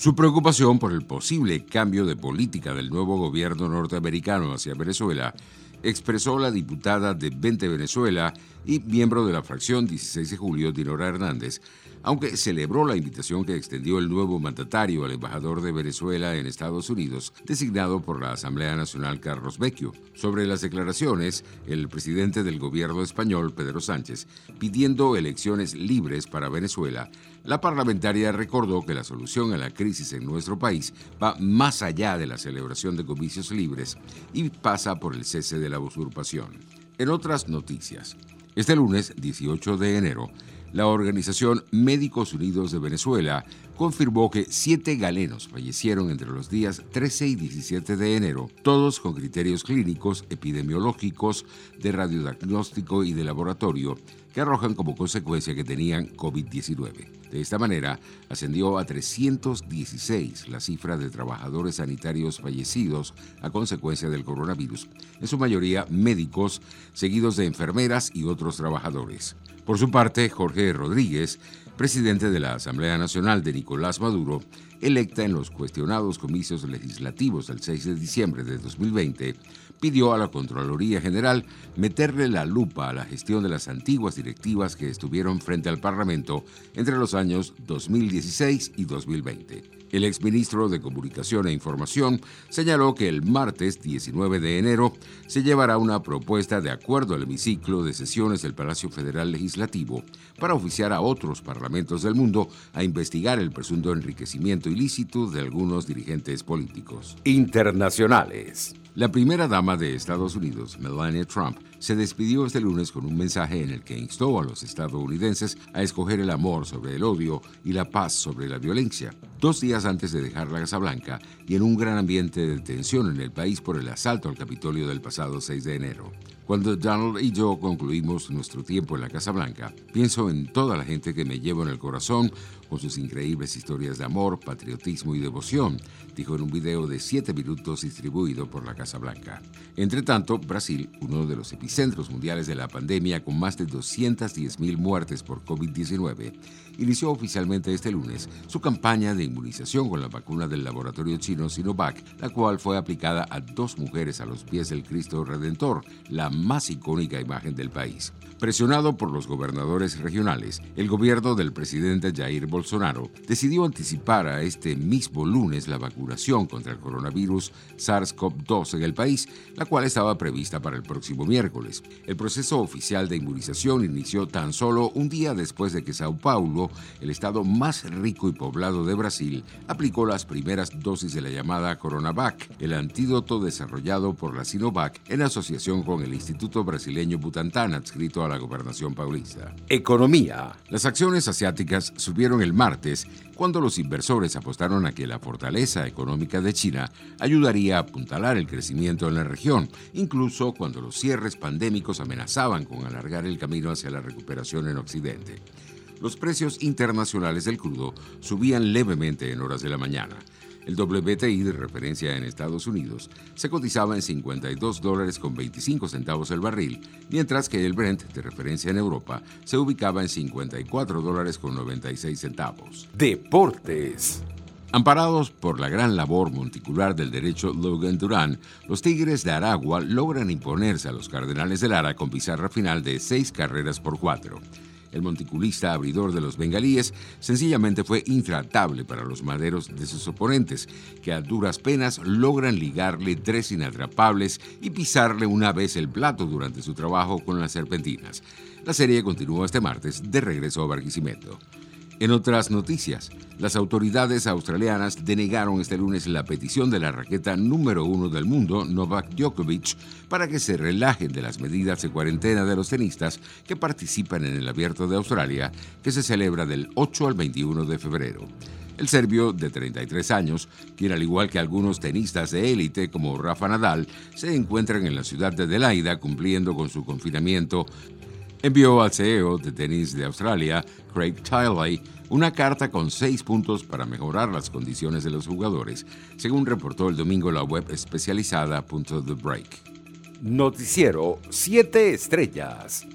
Su preocupación por el posible cambio de política del nuevo gobierno norteamericano hacia Venezuela expresó la diputada de 20 Venezuela y miembro de la fracción 16 de julio, Dinora Hernández, aunque celebró la invitación que extendió el nuevo mandatario al embajador de Venezuela en Estados Unidos, designado por la Asamblea Nacional Carlos Vecchio. Sobre las declaraciones, el presidente del gobierno español, Pedro Sánchez, pidiendo elecciones libres para Venezuela, la parlamentaria recordó que la solución a la crisis en nuestro país va más allá de la celebración de comicios libres y pasa por el cese de la usurpación. En otras noticias, este lunes 18 de enero, la organización Médicos Unidos de Venezuela confirmó que siete galenos fallecieron entre los días 13 y 17 de enero, todos con criterios clínicos, epidemiológicos, de radiodiagnóstico y de laboratorio, que arrojan como consecuencia que tenían COVID-19. De esta manera, ascendió a 316 la cifra de trabajadores sanitarios fallecidos a consecuencia del coronavirus, en su mayoría médicos, seguidos de enfermeras y otros trabajadores. Por su parte, Jorge Rodríguez, presidente de la Asamblea Nacional de Nicolás Maduro, electa en los cuestionados comicios legislativos del 6 de diciembre de 2020, pidió a la Contraloría General meterle la lupa a la gestión de las antiguas directivas que estuvieron frente al Parlamento entre los años 2016 y 2020. El exministro de Comunicación e Información señaló que el martes 19 de enero se llevará una propuesta de acuerdo al hemiciclo de sesiones del Palacio Federal Legislativo para oficiar a otros parlamentos del mundo a investigar el presunto enriquecimiento ilícito de algunos dirigentes políticos. Internacionales. La primera dama de Estados Unidos, Melania Trump, se despidió este lunes con un mensaje en el que instó a los estadounidenses a escoger el amor sobre el odio y la paz sobre la violencia. Dos días antes de dejar la Casa Blanca y en un gran ambiente de tensión en el país por el asalto al Capitolio del pasado 6 de enero. Cuando Donald y yo concluimos nuestro tiempo en la Casa Blanca, pienso en toda la gente que me llevo en el corazón con sus increíbles historias de amor, patriotismo y devoción, dijo en un video de siete minutos distribuido por la Casa Blanca. Entre tanto, Brasil, uno de los epicentros mundiales de la pandemia con más de 210.000 muertes por COVID-19, inició oficialmente este lunes su campaña de inmunización con la vacuna del laboratorio chino Sinovac, la cual fue aplicada a dos mujeres a los pies del Cristo Redentor, la más icónica imagen del país. Presionado por los gobernadores regionales, el gobierno del presidente Jair Bolsonaro decidió anticipar a este mismo lunes la vacunación contra el coronavirus SARS-CoV-2 en el país, la cual estaba prevista para el próximo miércoles. El proceso oficial de inmunización inició tan solo un día después de que Sao Paulo, el estado más rico y poblado de Brasil, aplicó las primeras dosis de la llamada CoronaVac, el antídoto desarrollado por la Sinovac en asociación con el Instituto Brasileño Butantan adscrito a la gobernación paulista. Economía. Las acciones asiáticas subieron el martes cuando los inversores apostaron a que la fortaleza económica de China ayudaría a apuntalar el crecimiento en la región, incluso cuando los cierres pandémicos amenazaban con alargar el camino hacia la recuperación en Occidente. Los precios internacionales del crudo subían levemente en horas de la mañana. El WTI de referencia en Estados Unidos se cotizaba en 52 dólares con 25 centavos el barril, mientras que el Brent de referencia en Europa se ubicaba en 54 dólares con 96 centavos. Deportes. Amparados por la gran labor monticular del derecho Logan Durán, los Tigres de Aragua logran imponerse a los Cardenales de Lara con pizarra final de seis carreras por cuatro. El monticulista abridor de los bengalíes sencillamente fue intratable para los maderos de sus oponentes, que a duras penas logran ligarle tres inatrapables y pisarle una vez el plato durante su trabajo con las serpentinas. La serie continúa este martes de regreso a Barquisimeto. En otras noticias, las autoridades australianas denegaron este lunes la petición de la raqueta número uno del mundo, Novak Djokovic, para que se relajen de las medidas de cuarentena de los tenistas que participan en el Abierto de Australia, que se celebra del 8 al 21 de febrero. El serbio, de 33 años, quien al igual que algunos tenistas de élite como Rafa Nadal, se encuentran en la ciudad de Adelaida cumpliendo con su confinamiento envió al CEO de tenis de Australia, Craig Tiley, una carta con seis puntos para mejorar las condiciones de los jugadores, según reportó el domingo la web especializada Punto The Break. Noticiero 7 Estrellas.